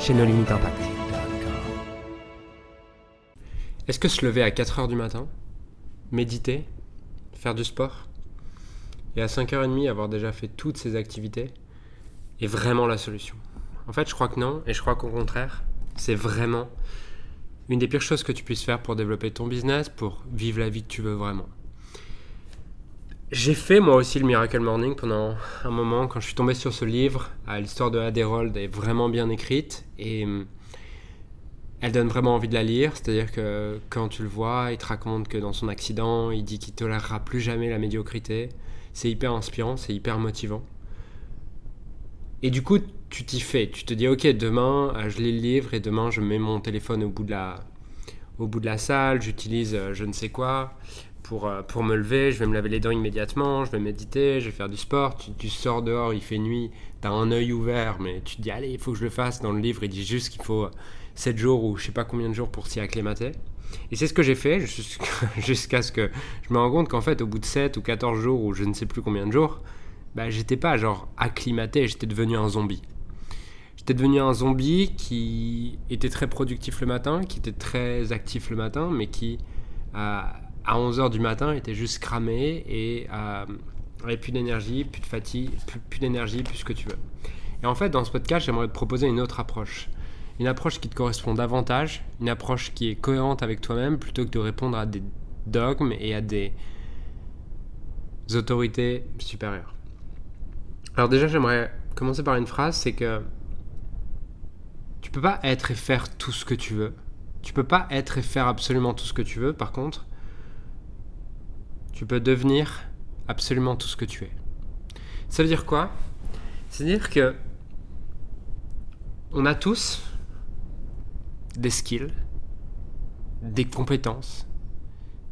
chez impact. Est-ce que se lever à 4h du matin, méditer, faire du sport, et à 5h30 avoir déjà fait toutes ces activités est vraiment la solution? En fait, je crois que non, et je crois qu'au contraire, c'est vraiment une des pires choses que tu puisses faire pour développer ton business, pour vivre la vie que tu veux vraiment. J'ai fait moi aussi le Miracle Morning pendant un moment quand je suis tombé sur ce livre. L'histoire de Harold est vraiment bien écrite et hum, elle donne vraiment envie de la lire. C'est-à-dire que quand tu le vois, il te raconte que dans son accident, il dit qu'il tolérera plus jamais la médiocrité. C'est hyper inspirant, c'est hyper motivant. Et du coup, tu t'y fais. Tu te dis, ok, demain, euh, je lis le livre et demain, je mets mon téléphone au bout de la, au bout de la salle, j'utilise euh, je ne sais quoi pour, euh, pour me lever, je vais me laver les dents immédiatement, je vais méditer, je vais faire du sport, tu, sors dehors, il fait nuit, tu as un œil ouvert, mais tu te dis allez, il faut que je le fasse. Dans le livre, il dit juste qu'il faut 7 jours ou je sais pas combien de jours pour s'y acclimater. Et c'est ce que j'ai fait jusqu'à ce que je me rende compte qu'en fait, au bout de 7 ou 14 jours ou je ne sais plus combien de jours, bah, j'étais pas genre acclimaté, j'étais devenu un zombie. J'étais devenu un zombie qui était très productif le matin, qui était très actif le matin, mais qui à 11h du matin était juste cramé et euh, plus d'énergie, plus de fatigue, plus, d'énergie, plus ce que tu veux. Et en fait, dans ce podcast, j'aimerais te proposer une autre approche. Une approche qui te correspond davantage, une approche qui est cohérente avec toi-même plutôt que de répondre à des dogmes et à des autorités supérieures. Alors déjà, j'aimerais commencer par une phrase, c'est que tu peux pas être et faire tout ce que tu veux. Tu peux pas être et faire absolument tout ce que tu veux. Par contre, tu peux devenir absolument tout ce que tu es. Ça veut dire quoi? C'est-à-dire que on a tous des skills, des compétences,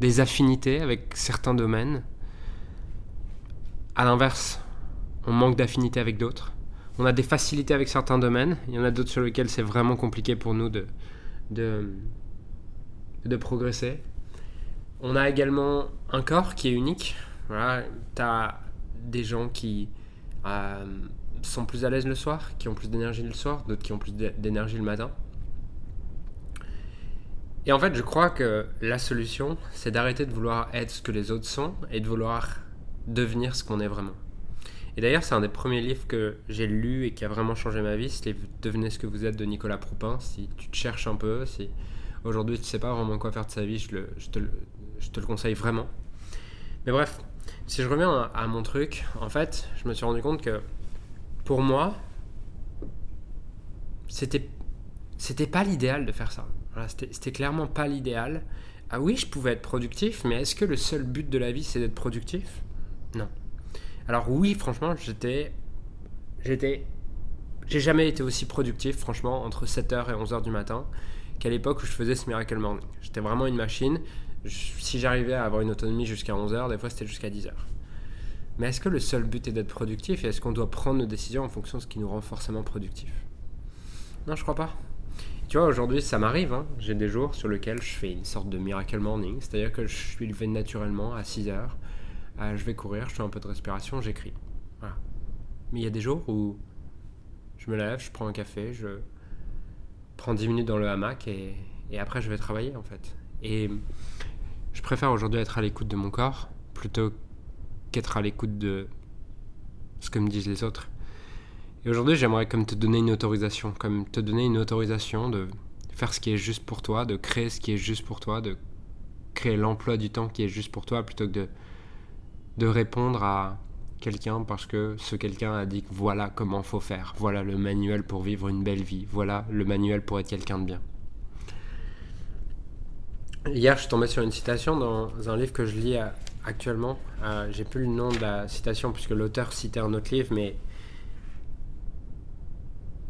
des affinités avec certains domaines. À l'inverse, on manque d'affinité avec d'autres on a des facilités avec certains domaines, il y en a d'autres sur lesquels c'est vraiment compliqué pour nous de, de, progresser. On a également un corps qui est unique. Voilà, tu as des gens qui euh, sont plus à l'aise le soir, qui ont plus d'énergie le soir, d'autres qui ont plus d'énergie le matin. Et en fait, je crois que la solution, c'est d'arrêter de vouloir être ce que les autres sont et de vouloir devenir ce qu'on est vraiment. Et d'ailleurs, c'est un des premiers livres que j'ai lu et qui a vraiment changé ma vie. C'est Devenez ce que vous êtes de Nicolas Proupin. Si tu te cherches un peu, si aujourd'hui tu ne sais pas vraiment quoi faire de sa vie, je, te, le, conseille vraiment. Mais bref, si je reviens à, mon truc, en fait, je me suis rendu compte que pour moi, c'était c'était pas l'idéal de faire ça. C'était clairement pas l'idéal. Ah oui, je pouvais être productif, mais est-ce que le seul but de la vie c'est d'être productif? Non. Alors oui, franchement, j'étais... J'étais... J'ai jamais été aussi productif, franchement, entre 7h et 11h du matin, qu'à l'époque où je faisais ce Miracle Morning. J'étais vraiment une machine. si j'arrivais à avoir une autonomie jusqu'à 11h, des fois c'était jusqu'à 10h. Mais est-ce que le seul but est d'être productif et est-ce qu'on doit prendre nos décisions en fonction de ce qui nous rend forcément productif? Non, je crois pas. Tu vois, aujourd'hui, ça m'arrive. Hein. J'ai des jours sur lesquels je fais une sorte de miracle morning, c'est-à-dire que je suis levé naturellement à 6 h ah, je vais courir, je fais un peu de respiration, j'écris. Mais il y a des jours où je me lève, je prends un café, je prends 10 minutes dans le hamac et, et après je vais travailler en fait. Et je préfère aujourd'hui être à l'écoute de mon corps plutôt qu'être à l'écoute de ce que me disent les autres. Et aujourd'hui, j'aimerais comme te donner une autorisation, comme te donner une autorisation de faire ce qui est juste pour toi, de créer ce qui est juste pour toi, de créer l'emploi du temps qui est juste pour toi plutôt que de de répondre à quelqu'un parce que ce quelqu'un a dit que voilà comment faut faire, voilà le manuel pour vivre une belle vie, voilà le manuel pour être quelqu'un de bien. Hier, je suis tombé sur une citation dans un livre que je lis actuellement. Euh, j'ai plus le nom de la citation puisque l'auteur citait un autre livre, mais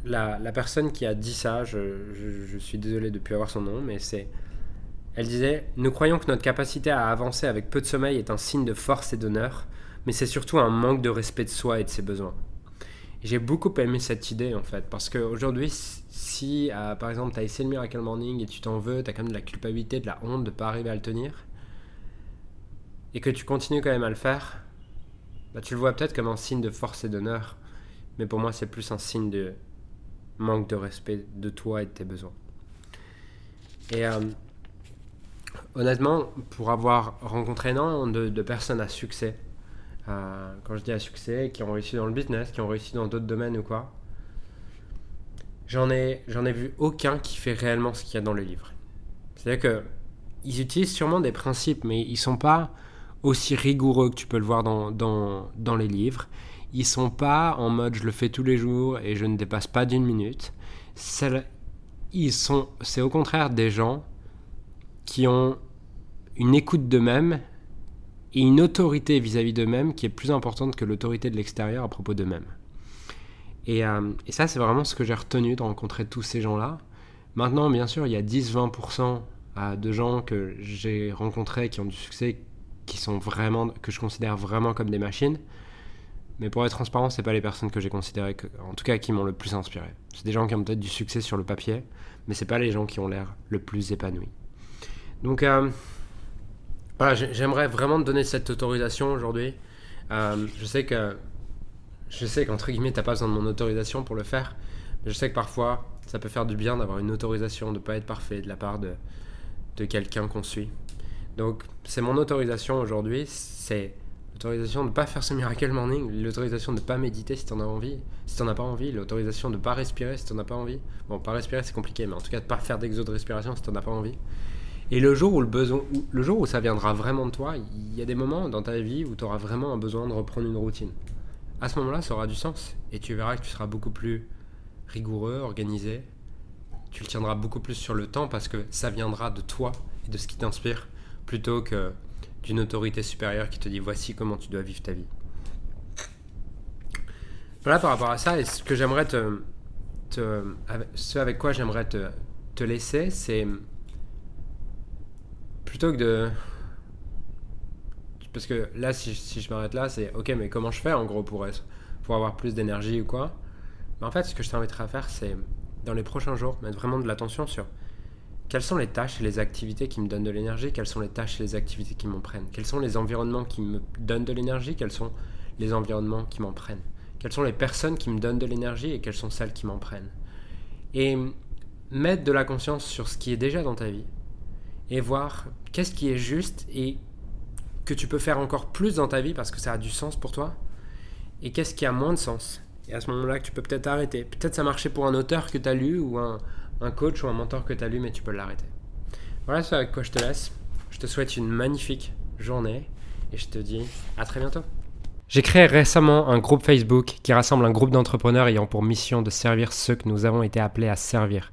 la, personne qui a dit ça, je, je suis désolé de ne plus avoir son nom, mais c'est elle disait Nous croyons que notre capacité à avancer avec peu de sommeil est un signe de force et d'honneur, mais c'est surtout un manque de respect de soi et de ses besoins. J'ai beaucoup aimé cette idée en fait, parce qu'aujourd'hui, si euh, par exemple tu as essayé le Miracle Morning et tu t'en veux, tu as quand même de la culpabilité, de la honte de ne pas arriver à le tenir, et que tu continues quand même à le faire, bah, tu le vois peut-être comme un signe de force et d'honneur, mais pour moi c'est plus un signe de manque de respect de toi et de tes besoins. Et euh, honnêtement, pour avoir rencontré énormément de, personnes à succès, euh, quand je dis à succès, qui ont réussi dans le business, qui ont réussi dans d'autres domaines ou quoi, j'en ai, j'en ai vu aucun qui fait réellement ce qu'il y a dans le livre. C'est-à-dire que ils utilisent sûrement des principes, mais ils sont pas aussi rigoureux que tu peux le voir dans, dans, dans les livres. Ils sont pas en mode je le fais tous les jours et je ne dépasse pas d'une minute. Ils sont, c'est au contraire des gens qui ont une écoute d'eux-mêmes et une autorité vis-à-vis d'eux-mêmes qui est plus importante que l'autorité de l'extérieur à propos d'eux-mêmes. Et, euh, ça, c'est vraiment ce que j'ai retenu de rencontrer tous ces gens-là. Maintenant, bien sûr, il y a 10-20% euh, de gens que j'ai rencontrés qui ont du succès, qui sont vraiment, que je considère vraiment comme des machines. Mais pour être transparent, c'est pas les personnes que j'ai considérées, en tout cas qui m'ont le plus inspiré. C'est des gens qui ont peut-être du succès sur le papier, mais c'est pas les gens qui ont l'air le plus épanouis. Donc euh, voilà, j'aimerais vraiment te donner cette autorisation aujourd'hui. Euh, je sais que je sais qu'entre guillemets t'as pas besoin de mon autorisation pour le faire, mais je sais que parfois ça peut faire du bien d'avoir une autorisation de pas être parfait de la part de, quelqu'un qu'on suit. Donc c'est mon autorisation aujourd'hui, c'est l'autorisation de ne pas faire ce miracle morning, l'autorisation de ne pas méditer si tu en as envie, si tu n'en as pas envie, l'autorisation de ne pas respirer si tu n'en as pas envie. Bon, pas respirer c'est compliqué, mais en tout cas de ne pas faire d'exo de respiration si tu n'en as pas envie. Et le jour où le besoin, le jour où ça viendra vraiment de toi, il y a des moments dans ta vie où tu auras vraiment un besoin de reprendre une routine. À ce moment-là, ça aura du sens et tu verras que tu seras beaucoup plus rigoureux, organisé. Tu le tiendras beaucoup plus sur le temps parce que ça viendra de toi et de ce qui t'inspire plutôt que d'une autorité supérieure qui te dit voici comment tu dois vivre ta vie. Voilà par rapport à ça, et ce que j'aimerais te, ce avec quoi j'aimerais te, te laisser, c'est plutôt que de. Parce que là, si, je m'arrête là, c'est ok, mais comment je fais en gros pour, être, pour avoir plus d'énergie ou quoi? Mais En fait, ce que je t'inviterai à faire, c'est dans les prochains jours, mettre vraiment de l'attention sur quelles sont les tâches et les activités qui me donnent de l'énergie, quelles sont les tâches et les activités qui m'en prennent, quels sont les environnements qui me donnent de l'énergie, quels sont les environnements qui m'en prennent, quelles sont les personnes qui me donnent de l'énergie et quelles sont celles qui m'en prennent. Et mettre de la conscience sur ce qui est déjà dans ta vie, et voir qu'est-ce qui est juste et que tu peux faire encore plus dans ta vie parce que ça a du sens pour toi et qu'est-ce qui a moins de sens. Et à ce moment-là, tu peux peut-être arrêter. Peut-être ça marchait pour un auteur que tu as lu ou un, un, coach ou un mentor que tu as lu, mais tu peux l'arrêter. Voilà ce avec quoi je te laisse. Je te souhaite une magnifique journée et je te dis à très bientôt. J'ai créé récemment un groupe Facebook qui rassemble un groupe d'entrepreneurs ayant pour mission de servir ceux que nous avons été appelés à servir.